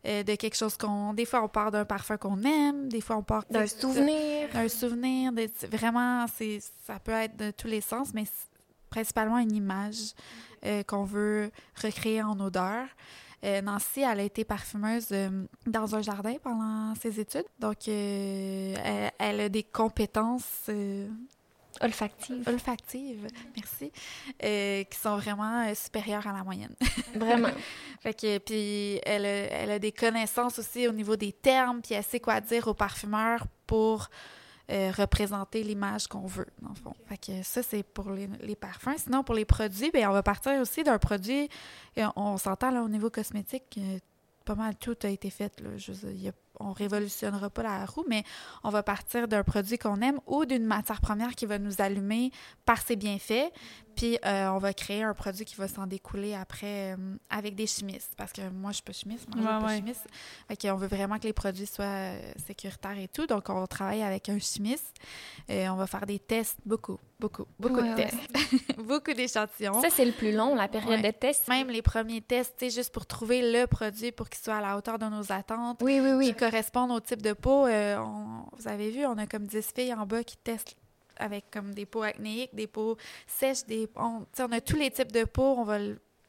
euh, de quelque chose qu'on... Des fois, on part d'un parfum qu'on aime, des fois, on part D'un souvenir. d'un souvenir. de- vraiment, c'est, ça peut être de tous les sens, mais c'est principalement une image euh, qu'on veut recréer en odeur. Euh, Nancy, elle a été parfumeuse euh, dans un jardin pendant ses études. Donc, euh, elle, elle a des compétences Olfactive. olfactives, merci, euh, qui sont vraiment euh, supérieures à la moyenne. Vraiment. Fait que, puis elle a, elle a des connaissances aussi au niveau des termes, puis elle sait quoi dire aux parfumeurs pour euh, représenter l'image qu'on veut, dans le fond. Fait que ça, c'est pour les, les parfums. Sinon, pour les produits, bien, on va partir aussi d'un produit, on s'entend là au niveau cosmétique, euh, pas mal tout a été fait. Là. Je il y a- on révolutionnera pas la roue, mais on va partir d'un produit qu'on aime ou d'une matière première qui va nous allumer par ses bienfaits. Puis euh, on va créer un produit qui va s'en découler après euh, avec des chimistes. Parce que moi, je suis pas chimiste, moi, je suis Ouais, pas ouais. chimiste. Fait qu'on veut vraiment que les produits soient euh, sécuritaires et tout. Donc, on travaille avec un chimiste. Et on va faire des tests, beaucoup, beaucoup, beaucoup Ouais, de tests. beaucoup d'échantillons. Ça, c'est le plus long, la période Ouais. de test. Même les premiers tests, juste pour trouver le produit pour qu'il soit à la hauteur de nos attentes Oui, oui, oui. qui correspondent au type de peau. Euh, on- vous avez vu, on a comme 10 filles en bas qui testent avec comme des peaux acnéiques, des peaux sèches, des on, on a tous les types de peau, on va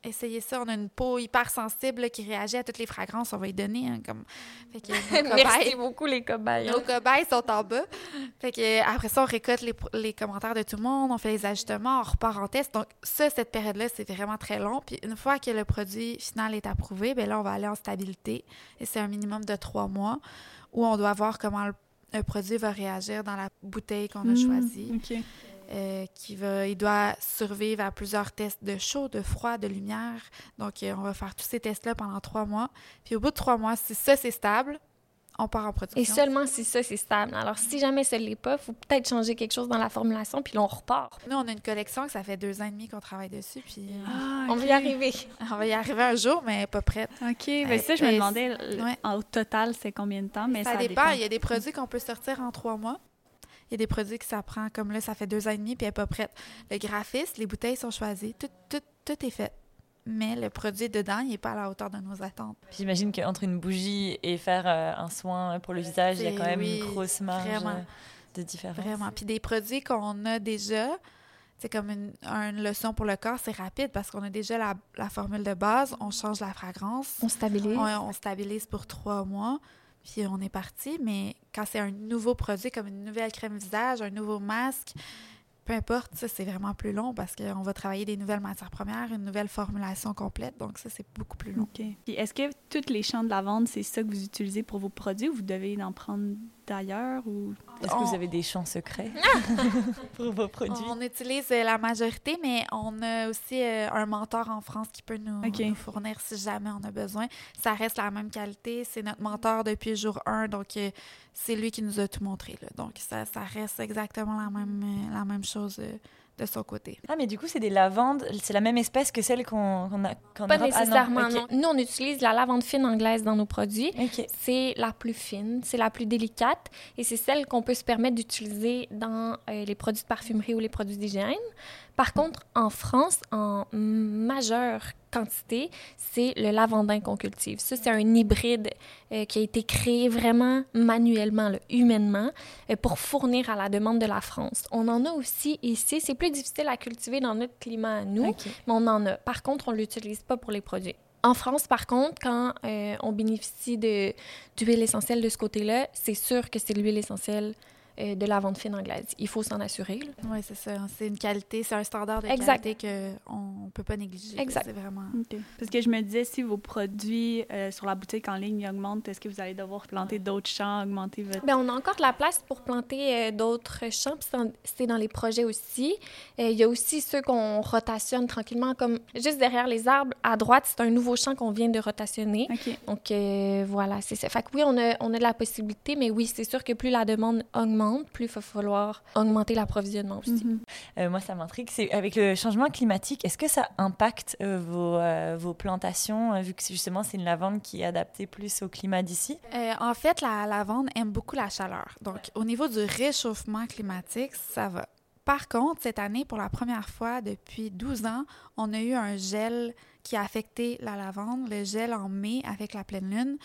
essayer ça. On a une peau hyper sensible là, qui réagit à toutes les fragrances, on va y donner hein, comme fait que nos Merci cobayes- beaucoup, les cobayes. nos cobayes sont en bas. Fait que, euh, après ça, on récolte les, commentaires de tout le monde, on fait les ajustements, on repart en test. Donc, ça, cette période-là, c'est vraiment très long. Puis, une fois que le produit final est approuvé, bien là, on va aller en stabilité. Et c'est un minimum de trois mois où on doit voir comment le, le produit va réagir dans la bouteille qu'on a Mhm. choisie. OK. Euh, qui va, il doit survivre à plusieurs tests de chaud, de froid, de lumière. Donc, euh, on va faire tous ces tests-là pendant trois mois. Puis, au bout de trois mois, si ça, c'est stable, on part en production. Et seulement si ça, c'est stable. Alors, si jamais ça ne l'est pas, il faut peut-être changer quelque chose dans la formulation, puis là, on repart. Nous, on a une collection que ça fait deux ans et demi qu'on travaille dessus, puis euh, Ah, On va y arriver. on va y arriver un jour, mais pas prête. OK. Ben ça, je me demandais, ouais. en- au total, c'est combien de temps, mais ça, ça, dépend. Il y a des produits qu'on peut sortir en trois mois. Il y a des produits que ça prend, comme là, ça fait deux ans et demi, puis elle n'est pas prête. Le graphiste, les bouteilles sont choisies, tout, tout, tout est fait. Mais le produit dedans, il n'est pas à la hauteur de nos attentes. Puis J'imagine qu'entre une bougie et faire euh, un soin pour le visage, il y a quand même oui, une grosse marge vraiment. euh, de différence. Vraiment. Puis des produits qu'on a déjà, c'est comme une, une lotion pour le corps, c'est rapide parce qu'on a déjà la, la formule de base, on change la fragrance. On stabilise. On, on stabilise pour trois mois, puis on est parti. Mais quand c'est un nouveau produit, comme une nouvelle crème visage, un nouveau masque, peu importe, ça, c'est vraiment plus long parce qu'on va travailler des nouvelles matières premières, une nouvelle formulation complète. Donc, ça, c'est beaucoup plus long. OK. Puis est-ce que tous les champs de lavande, c'est ça que vous utilisez pour vos produits ou vous devez en prendre d'ailleurs ou... Est-ce que vous avez des champs secrets pour vos produits? On utilise euh, la majorité, mais on a aussi euh, un mentor en France qui peut nous, fournir si jamais on a besoin. Ça reste la même qualité. C'est notre mentor depuis le jour 1, donc euh, c'est lui qui nous a tout montré. Là. Donc ça, ça reste exactement la même, euh, la même chose euh, de son côté. Ah, mais du coup, c'est des lavandes, c'est la même espèce que celle qu'on a qu'en Pas Europe? Ah, nécessairement, non. Nous, on utilise la lavande fine anglaise dans nos produits. Ok. C'est la plus fine, c'est la plus délicate et c'est celle qu'on peut se permettre d'utiliser dans euh, les produits de parfumerie ou les produits d'hygiène Par contre, en France, en majeure quantité, c'est le lavandin qu'on cultive. Ça, c'est un hybride euh, qui a été créé vraiment manuellement, humainement, euh, pour fournir à la demande de la France. On en a aussi ici. C'est plus difficile à cultiver dans notre climat à nous, mais on en a. Par contre, on ne l'utilise pas pour les produits. En France, par contre, quand euh, on bénéficie d'huile essentielle de ce côté-là, c'est sûr que c'est l'huile essentielle euh, de la vente fine anglaise. Il faut s'en assurer. Oui, c'est ça. C'est une qualité, c'est un standard de qualité qu'on ne peut pas négliger. Exact. C'est vraiment... Parce que je me disais, si vos produits euh, sur la boutique en ligne augmentent, est-ce que vous allez devoir planter d'autres champs, augmenter votre... Bien, on a encore de la place pour planter euh, d'autres champs, c'est dans les projets aussi. il y a aussi ceux qu'on rotationne tranquillement, comme juste derrière les arbres, à droite, c'est un nouveau champ qu'on vient de rotationner. Donc, voilà, c'est ça. Fait que oui, on a, on a de la possibilité, mais oui, c'est sûr que plus la demande augmente, plus il va falloir augmenter l'approvisionnement aussi. Mhm. Euh, moi, ça m'intrigue. C'est avec le changement climatique, est-ce que ça impacte euh, vos, euh, vos, plantations, vu que justement c'est une lavande qui est adaptée plus au climat d'ici? en fait, la lavande aime beaucoup la chaleur. Donc, au niveau du réchauffement climatique, ça va. Par contre, cette année, pour la première fois depuis 12 ans, on a eu un gel qui a affecté la lavande, le gel en mai avec la pleine lune.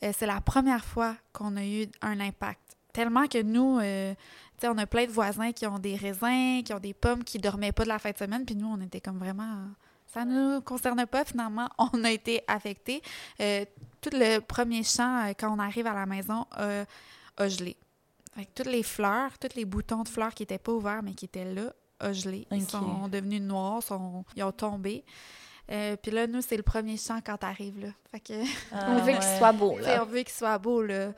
c'est la première fois qu'on a eu un impact tellement que nous, euh, sais, on a plein de voisins qui ont des raisins, qui ont des pommes, qui dormaient pas de la fin de semaine, puis nous, on était comme vraiment. Ça ne nous concerne pas, finalement, on a été affectés. Euh, tout le premier champ, euh, quand on arrive à la maison, a gelé. Avec toutes les fleurs, tous les boutons de fleurs qui n'étaient pas ouverts, mais qui étaient là, a gelé. Ils sont devenus noirs, sont, ils ont tombé. puis là, nous, c'est le premier champ quand t'arrives là. Fait que... on veut qu'il soit beau, là. on veut qu'il soit beau, là.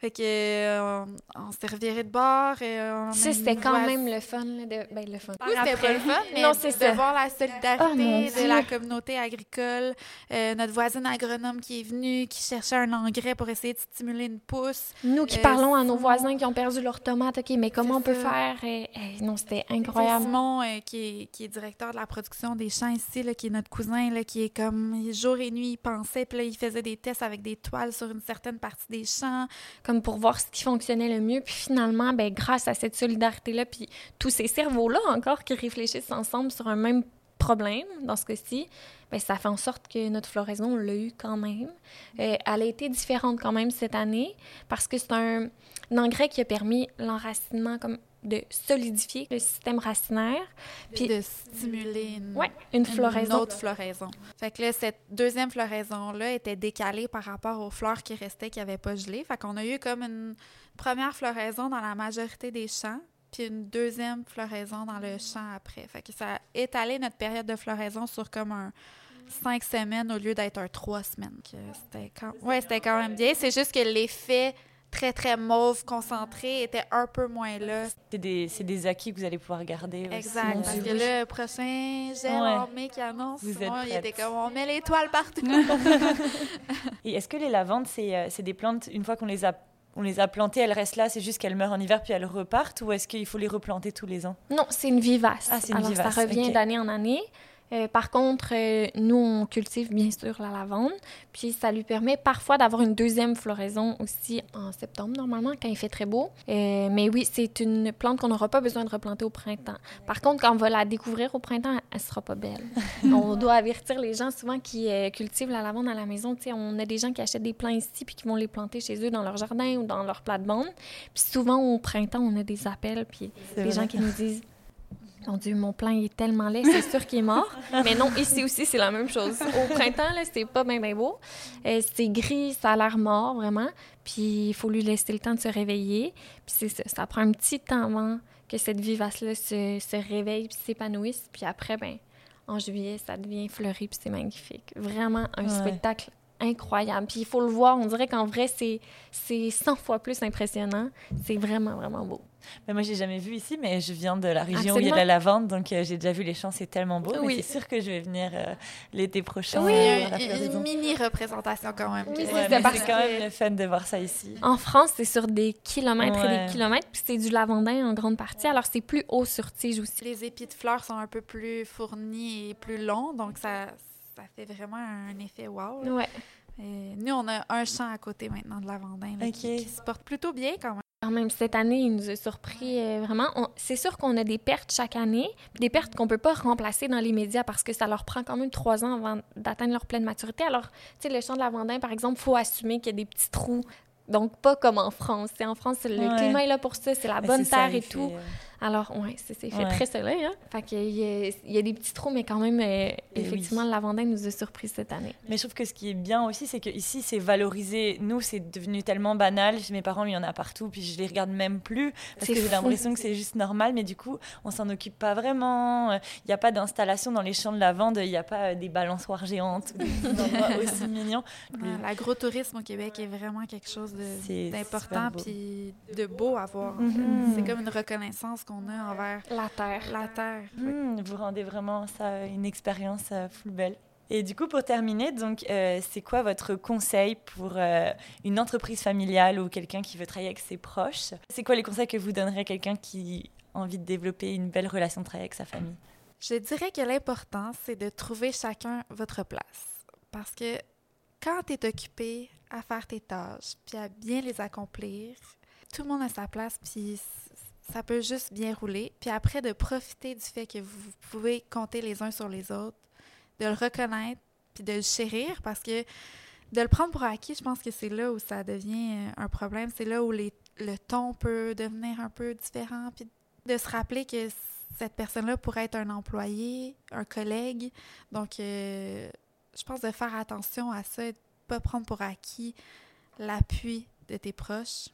Fait que euh, on, s'est reviré de bord. Et euh, c'était quand même le fun. Là, de... Ben, le fun. c'était pas le fun, mais non, c'est de voir la solidarité oh, de la communauté agricole. Euh, notre voisine agronome qui est venue, qui cherchait un engrais pour essayer de stimuler une pousse. Nous qui parlons à nos voisins qui ont perdu leurs tomates. OK, mais comment on peut faire? Et, non, c'était incroyable. Simon, qui, est, qui est directeur de la production des champs ici, là, qui est notre cousin, là, qui est comme jour et nuit, il pensait, puis là, il faisait des tests avec des toiles sur une certaine partie des champs comme pour voir ce qui fonctionnait le mieux. Puis finalement, ben, grâce à cette solidarité-là, puis tous ces cerveaux-là encore qui réfléchissent ensemble sur un même problème, dans ce cas-ci, ben, ça fait en sorte que notre floraison, on l'a eu quand même. Euh, elle a été différente quand même cette année parce que c'est un, un, engrais qui a permis l'enracinement comme de solidifier le système racinaire. Puis de stimuler une, une, floraison. autre floraison. Fait que là, cette deuxième floraison-là était décalée par rapport aux fleurs qui restaient, qui n'avaient pas gelé. Fait qu'on a eu comme une première floraison dans la majorité des champs, puis une deuxième floraison dans le champ après. Fait que ça a étalé notre période de floraison sur comme un cinq semaines au lieu d'être un trois semaines. C'était quand... Ouais, c'était quand même bien. C'est juste que l'effet très, très mauve, concentré, était un peu moins là. C'est des, des, acquis que vous allez pouvoir garder Exact, parce que le prochain gel en mai qui annonce, vous il était comme on met l'étoile partout. Et est-ce que les lavandes, euh, c'est des plantes, une fois qu'on les a on les a plantées, elles restent là, c'est juste qu'elles meurent en hiver puis elles repartent ou est-ce qu'il faut les replanter tous les ans? Non, c'est une vivace. Ah, une Alors ça revient d'année en année. Euh, par contre, euh, nous, on cultive bien sûr la lavande, puis ça lui permet parfois d'avoir une deuxième floraison aussi en septembre, normalement, quand il fait très beau. Euh, mais oui, c'est une plante qu'on n'aura pas besoin de replanter au printemps. Par contre, quand on va la découvrir au printemps, elle sera pas belle. on doit avertir les gens souvent qui cultivent la lavande à la maison. sais, on a des gens qui achètent des plants ici puis qui vont les planter chez eux dans leur jardin ou dans leur plate-bande. Puis souvent, au printemps, on a des appels, puis des gens qui nous disent mon Dieu, mon plan est tellement laid, c'est sûr qu'il est mort. Mais non, ici aussi, c'est la même chose. Au printemps, là, c'est pas bien, bien beau. Euh, c'est gris, ça a l'air mort, vraiment. Puis il faut lui laisser le temps de se réveiller. Puis c'est ça, ça prend un petit temps avant que cette vivace-là se, se réveille puis s'épanouisse. Puis après, ben, en juillet, ça devient fleuri puis c'est magnifique. Vraiment un spectacle incroyable. Puis il faut le voir, on dirait qu'en vrai, c'est 100 fois plus impressionnant. C'est vraiment, vraiment beau. Moi, j'ai jamais vu ici, mais je viens de la région où il y a la lavande, donc euh, j'ai déjà vu les champs, c'est tellement beau. Oui. c'est sûr que je vais venir euh, l'été prochain. Oui, une mini représentation quand même. c'est quand même le fun de voir ça ici. En France, c'est sur des kilomètres et des kilomètres, puis c'est du lavandin en grande partie, alors c'est plus haut sur tige aussi. Les épis de fleurs sont un peu plus fournis et plus longs, donc ça, ça fait vraiment un effet wow. Ouais. nous, on a un champ à côté maintenant de lavandin qui se porte plutôt bien quand même. Quand même, cette année, il nous a surpris euh, vraiment. C'est sûr qu'on a des pertes chaque année, des pertes qu'on peut pas remplacer dans les médias parce que ça leur prend quand même trois ans avant d'atteindre leur pleine maturité. Alors, tu sais, le champ de la Vendée, par exemple, faut assumer qu'il y a des petits trous. Donc, pas comme en France. en France, le climat est là pour ça, c'est la bonne terre et tout. Euh, alors, oui, c'est fait très soleil. Hein? Fait qu'il y, a, il y a des petits trous, mais quand même, euh, effectivement, la Vendée nous a surpris cette année. Mais je trouve que ce qui est bien aussi, c'est qu'ici, c'est valorisé. Nous, c'est devenu tellement banal. Mes parents, il y en a partout, puis je les regarde même plus parce que j'ai l'impression que c'est juste normal, mais du coup, on s'en occupe pas vraiment. Il n'y a pas d'installation dans les champs de lavande, il n'y a pas euh, des balançoires géantes, des endroits aussi mignons. L'agrotourisme au Québec est vraiment quelque chose d'important puis de beau à voir. Mm-hmm. C'est comme une reconnaissance qu'on a envers la terre. La terre. Hmm, vous rendez vraiment ça une expérience euh, full belle. Et du coup, pour terminer, donc, euh, c'est quoi votre conseil pour euh, une entreprise familiale ou quelqu'un qui veut travailler avec ses proches? C'est quoi les conseils que vous donnerez à quelqu'un qui a envie de développer une belle relation de travail avec sa famille? Je dirais que l'important, c'est de trouver chacun votre place. Parce que quand tu es occupé à faire tes tâches, puis à bien les accomplir, tout le monde a sa place, puis ça peut juste bien rouler. Puis après, de profiter du fait que vous pouvez compter les uns sur les autres, de le reconnaître, puis de le chérir, parce que de le prendre pour acquis, je pense que c'est là où ça devient euh, un problème. C'est là où les, le ton peut devenir un peu différent, puis de se rappeler que cette personne-là pourrait être un employé, un collègue. Donc, euh, je pense de faire attention à ça, de ne pas prendre pour acquis l'appui de tes proches.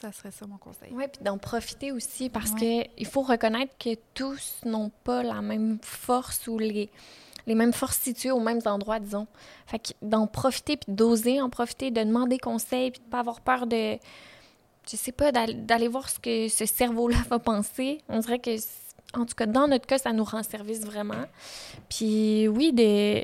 Ça serait ça mon conseil. Oui, puis d'en profiter aussi parce que il faut reconnaître que tous n'ont pas la même force ou les, les mêmes forces situées aux mêmes endroits, disons. Fait que d'en profiter puis d'oser en profiter, de demander conseil puis de pas avoir peur de, je sais pas, d'aller voir ce que ce cerveau-là va penser. On dirait que, en tout cas, dans notre cas, ça nous rend service vraiment. Puis oui, de,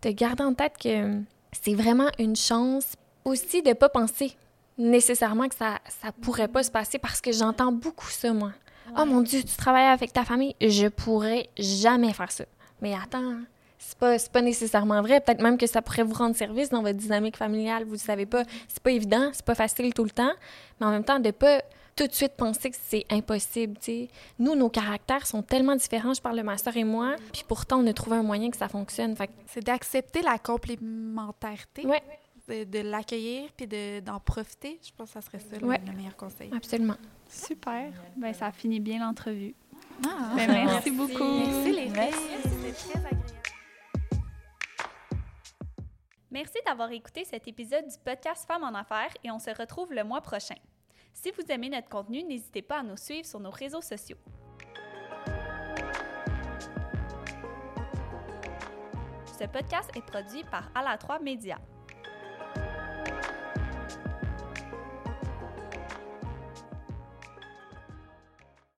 de garder en tête que c'est vraiment une chance aussi de pas penser nécessairement que ça, ça pourrait pas se passer parce que j'entends beaucoup ça, moi. Oh mon Dieu, tu travailles avec ta famille, je pourrais jamais faire ça. Mais attends, c'est pas, pas nécessairement vrai. Peut-être même que ça pourrait vous rendre service dans votre dynamique familiale, vous savez pas. C'est pas évident, c'est pas facile tout le temps, mais en même temps, de pas tout de suite penser que c'est impossible. sais. Nous, nos caractères sont tellement différents, je parle de ma soeur et moi, puis pourtant, on a trouvé un moyen que ça fonctionne. Fait... C'est d'accepter la complémentarité. Ouais de, l'accueillir puis d'en profiter. Je pense que ça serait ça le, meilleur conseil. Absolument. Super. Ben, ça finit bien l'entrevue. Ah, ben, merci beaucoup. Merci les filles. C'était très agréable. Merci d'avoir écouté cet épisode du podcast Femmes en Affaires et on se retrouve le mois prochain. Si vous aimez notre contenu, n'hésitez pas à nous suivre sur nos réseaux sociaux. Ce podcast est produit par À la 3 Média.